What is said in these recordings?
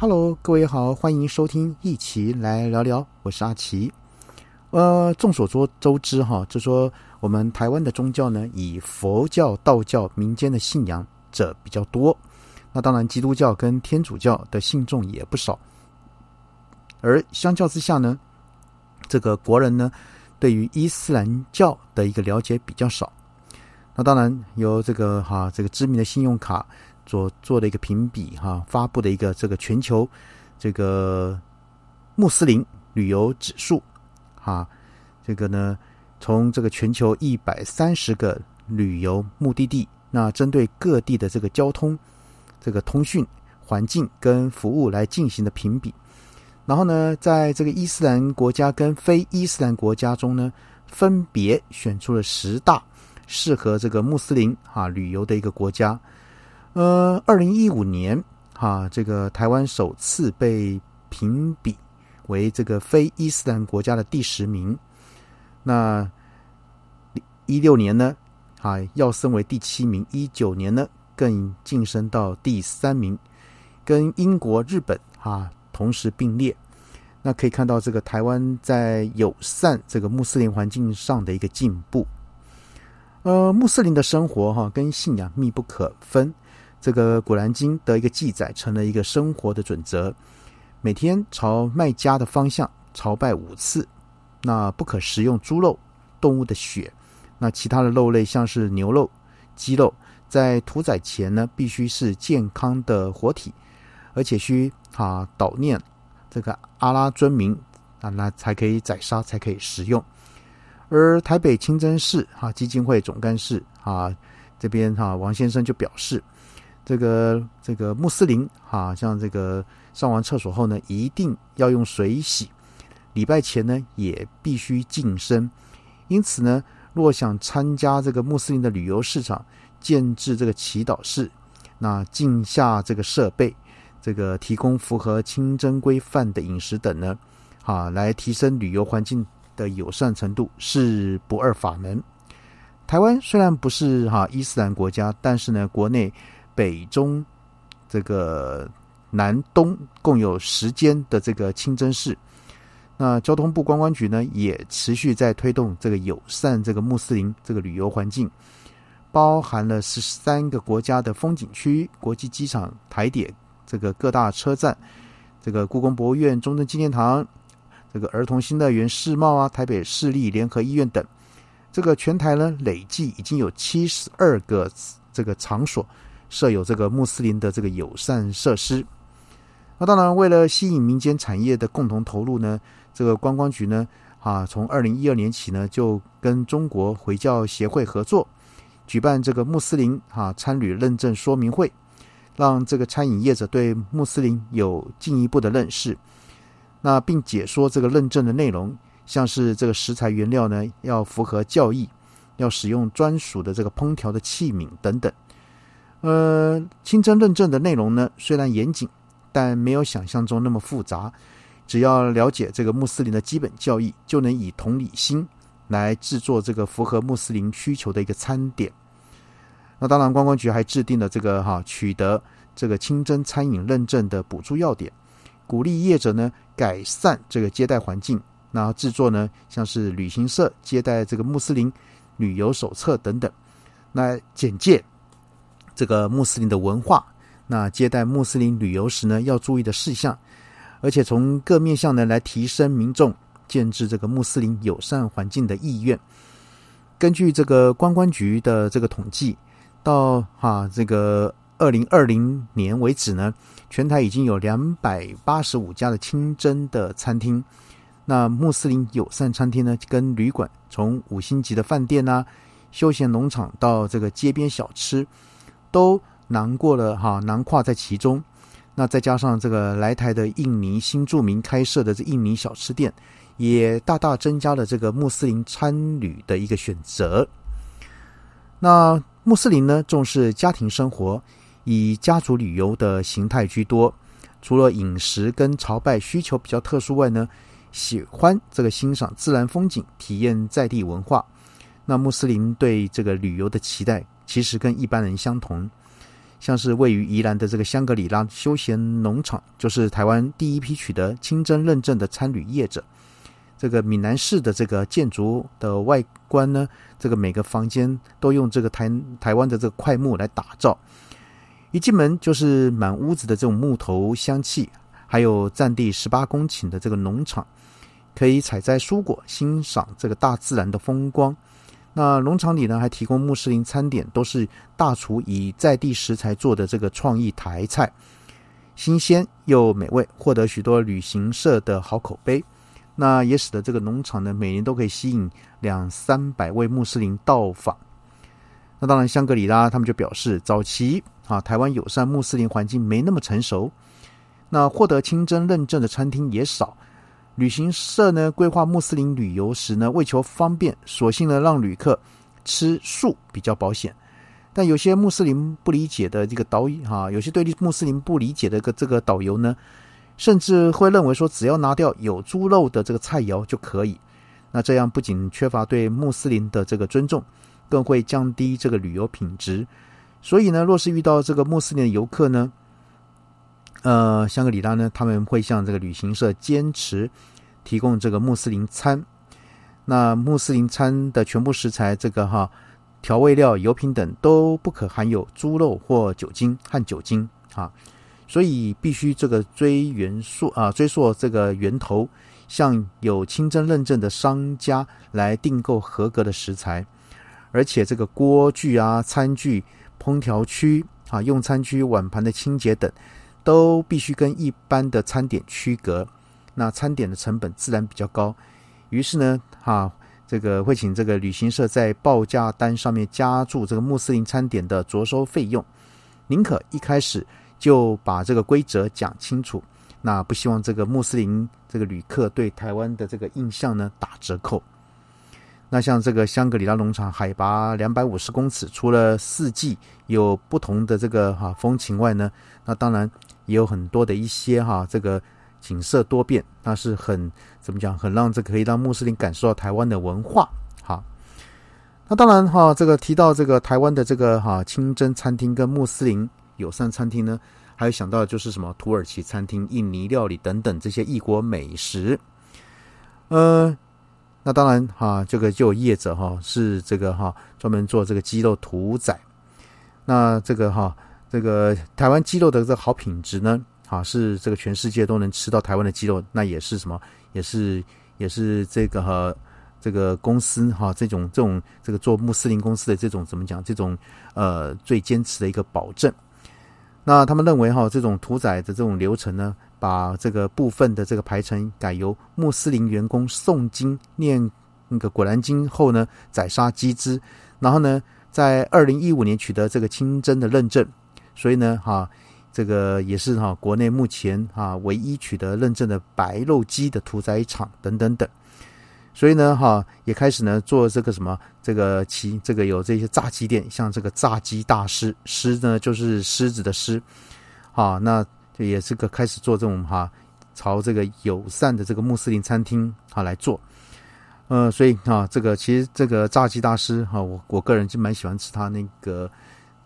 Hello，各位好，欢迎收听一起来聊聊，我是阿奇。呃，众所周周知哈，就说我们台湾的宗教呢，以佛教、道教民间的信仰者比较多。那当然，基督教跟天主教的信众也不少。而相较之下呢，这个国人呢，对于伊斯兰教的一个了解比较少。那当然，由这个哈这个知名的信用卡。所做的一个评比哈，发布的一个这个全球这个穆斯林旅游指数哈，这个呢从这个全球一百三十个旅游目的地，那针对各地的这个交通、这个通讯环境跟服务来进行的评比，然后呢，在这个伊斯兰国家跟非伊斯兰国家中呢，分别选出了十大适合这个穆斯林哈旅游的一个国家。呃，二零一五年，哈，这个台湾首次被评比为这个非伊斯兰国家的第十名。那一六年呢，啊，要升为第七名；一九年呢，更晋升到第三名，跟英国、日本啊同时并列。那可以看到，这个台湾在友善这个穆斯林环境上的一个进步。呃，穆斯林的生活哈，跟信仰密不可分。这个《古兰经》的一个记载成了一个生活的准则，每天朝麦加的方向朝拜五次。那不可食用猪肉、动物的血。那其他的肉类，像是牛肉、鸡肉，在屠宰前呢，必须是健康的活体，而且需啊祷念这个阿拉尊名啊，那才可以宰杀，才可以食用。而台北清真寺啊基金会总干事啊这边哈王先生就表示。这个这个穆斯林哈，像这个上完厕所后呢，一定要用水洗。礼拜前呢，也必须净身。因此呢，若想参加这个穆斯林的旅游市场，建制这个祈祷室，那净下这个设备，这个提供符合清真规范的饮食等呢，哈，来提升旅游环境的友善程度，是不二法门。台湾虽然不是哈伊斯兰国家，但是呢，国内。北中这个南东共有十间的这个清真寺，那交通部观光局呢也持续在推动这个友善这个穆斯林这个旅游环境，包含了十三个国家的风景区、国际机场、台点这个各大车站、这个故宫博物院、中正纪念堂、这个儿童新乐园、世贸啊、台北市立联合医院等，这个全台呢累计已经有七十二个这个场所。设有这个穆斯林的这个友善设施，那当然为了吸引民间产业的共同投入呢，这个观光局呢，啊，从二零一二年起呢，就跟中国回教协会合作，举办这个穆斯林啊参旅认证说明会，让这个餐饮业者对穆斯林有进一步的认识，那并解说这个认证的内容，像是这个食材原料呢要符合教义，要使用专属的这个烹调的器皿等等。呃，清真认证的内容呢，虽然严谨，但没有想象中那么复杂。只要了解这个穆斯林的基本教义，就能以同理心来制作这个符合穆斯林需求的一个餐点。那当然，观光局还制定了这个哈取得这个清真餐饮认证的补助要点，鼓励业者呢改善这个接待环境，那制作呢像是旅行社接待这个穆斯林旅游手册等等，那简介。这个穆斯林的文化，那接待穆斯林旅游时呢，要注意的事项，而且从各面向呢来提升民众建制这个穆斯林友善环境的意愿。根据这个观光局的这个统计，到哈这个二零二零年为止呢，全台已经有两百八十五家的清真的餐厅。那穆斯林友善餐厅呢，跟旅馆，从五星级的饭店啊、休闲农场到这个街边小吃。都囊过了哈，囊括在其中。那再加上这个来台的印尼新住民开设的这印尼小吃店，也大大增加了这个穆斯林参旅的一个选择。那穆斯林呢，重视家庭生活，以家族旅游的形态居多。除了饮食跟朝拜需求比较特殊外呢，喜欢这个欣赏自然风景，体验在地文化。那穆斯林对这个旅游的期待。其实跟一般人相同，像是位于宜兰的这个香格里拉休闲农场，就是台湾第一批取得清真认证的参旅业者。这个闽南式的这个建筑的外观呢，这个每个房间都用这个台台湾的这个块木来打造，一进门就是满屋子的这种木头香气，还有占地十八公顷的这个农场，可以采摘蔬果，欣赏这个大自然的风光。那农场里呢，还提供穆斯林餐点，都是大厨以在地食材做的这个创意台菜，新鲜又美味，获得许多旅行社的好口碑。那也使得这个农场呢，每年都可以吸引两三百位穆斯林到访。那当然，香格里拉他们就表示，早期啊，台湾友善穆斯林环境没那么成熟，那获得清真认证的餐厅也少。旅行社呢，规划穆斯林旅游时呢，为求方便，索性呢让旅客吃素比较保险。但有些穆斯林不理解的这个导哈，有些对穆斯林不理解的个这个导游呢。甚至会认为说，只要拿掉有猪肉的这个菜肴就可以。那这样不仅缺乏对穆斯林的这个尊重，更会降低这个旅游品质。所以呢，若是遇到这个穆斯林的游客呢，呃，香格里拉呢，他们会向这个旅行社坚持提供这个穆斯林餐。那穆斯林餐的全部食材，这个哈调味料、油品等都不可含有猪肉或酒精和酒精啊。所以必须这个追源溯啊，追溯这个源头，向有清真认证的商家来订购合格的食材，而且这个锅具啊、餐具、烹调区啊、用餐区、碗盘的清洁等，都必须跟一般的餐点区隔。那餐点的成本自然比较高，于是呢，哈，这个会请这个旅行社在报价单上面加注这个穆斯林餐点的着收费用，宁可一开始。就把这个规则讲清楚，那不希望这个穆斯林这个旅客对台湾的这个印象呢打折扣。那像这个香格里拉农场，海拔两百五十公尺，除了四季有不同的这个哈风情外呢，那当然也有很多的一些哈这个景色多变，那是很怎么讲，很让这可以让穆斯林感受到台湾的文化。哈，那当然哈，这个提到这个台湾的这个哈清真餐厅跟穆斯林。友善餐厅呢，还有想到就是什么土耳其餐厅、印尼料理等等这些异国美食。呃，那当然哈，这个就有业者哈是这个哈专门做这个鸡肉屠宰。那这个哈这个台湾鸡肉的这个好品质呢，啊是这个全世界都能吃到台湾的鸡肉，那也是什么？也是也是这个哈这个公司哈这种这种这个做穆斯林公司的这种怎么讲？这种呃最坚持的一个保证。那他们认为哈，这种屠宰的这种流程呢，把这个部分的这个排程改由穆斯林员工诵经念那个《古兰经》后呢，宰杀鸡只，然后呢，在二零一五年取得这个清真的认证，所以呢，哈，这个也是哈国内目前哈唯一取得认证的白肉鸡的屠宰场等等等。所以呢，哈，也开始呢做这个什么，这个其，这个有这些炸鸡店，像这个炸鸡大师，狮呢就是狮子的狮，啊，那也是个开始做这种哈，朝这个友善的这个穆斯林餐厅啊来做，呃，所以啊，这个其实这个炸鸡大师哈，我我个人就蛮喜欢吃他那个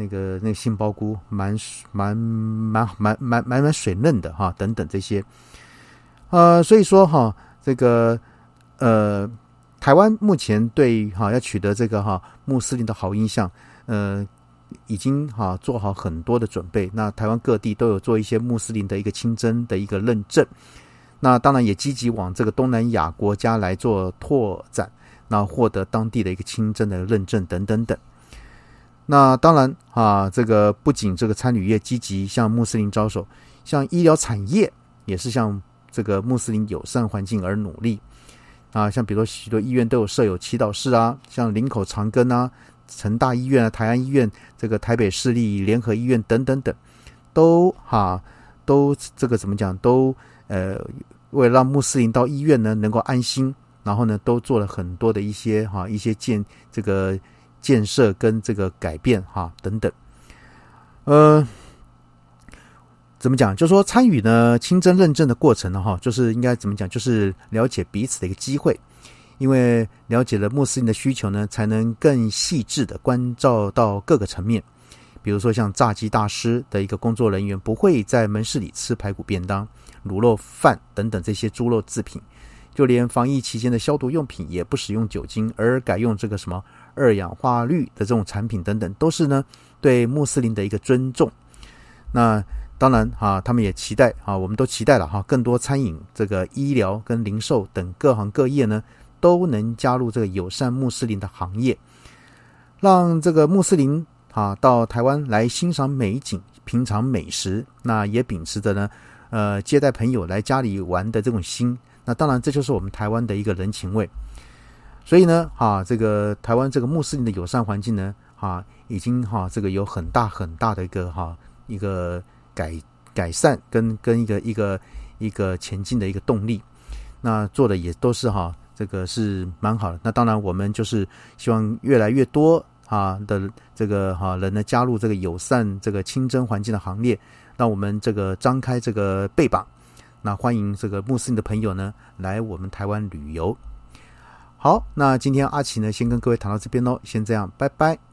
那个那个杏鲍菇，蛮蛮蛮蛮蛮蛮蛮水嫩的哈，等等这些，呃，所以说哈，这个。呃，台湾目前对哈要取得这个哈穆斯林的好印象，呃，已经哈做好很多的准备。那台湾各地都有做一些穆斯林的一个清真的一个认证，那当然也积极往这个东南亚国家来做拓展，那获得当地的一个清真的认证等等等。那当然啊，这个不仅这个餐旅业积极向穆斯林招手，像医疗产业也是向这个穆斯林友善环境而努力。啊，像比如许多医院都有设有祈祷室啊，像林口长庚啊、成大医院啊、台安医院、这个台北市立联合医院等等等，都哈都这个怎么讲？都呃，为了让穆斯林到医院呢能够安心，然后呢都做了很多的一些哈一些建这个建设跟这个改变哈等等，呃。怎么讲？就说参与呢清真认证的过程呢，哈，就是应该怎么讲？就是了解彼此的一个机会，因为了解了穆斯林的需求呢，才能更细致的关照到各个层面，比如说像炸鸡大师的一个工作人员，不会在门市里吃排骨便当、卤肉饭等等这些猪肉制品，就连防疫期间的消毒用品也不使用酒精，而改用这个什么二氧化氯的这种产品等等，都是呢对穆斯林的一个尊重。那当然啊，他们也期待啊，我们都期待了哈，更多餐饮、这个医疗跟零售等各行各业呢，都能加入这个友善穆斯林的行业，让这个穆斯林啊到台湾来欣赏美景、品尝美食，那也秉持着呢，呃，接待朋友来家里玩的这种心。那当然，这就是我们台湾的一个人情味。所以呢，哈，这个台湾这个穆斯林的友善环境呢，哈，已经哈这个有很大很大的一个哈一个。改改善跟跟一个一个一个前进的一个动力，那做的也都是哈，这个是蛮好的。那当然，我们就是希望越来越多啊的这个哈人呢加入这个友善这个清真环境的行列，让我们这个张开这个背膀，那欢迎这个穆斯林的朋友呢来我们台湾旅游。好，那今天阿奇呢先跟各位谈到这边喽，先这样，拜拜。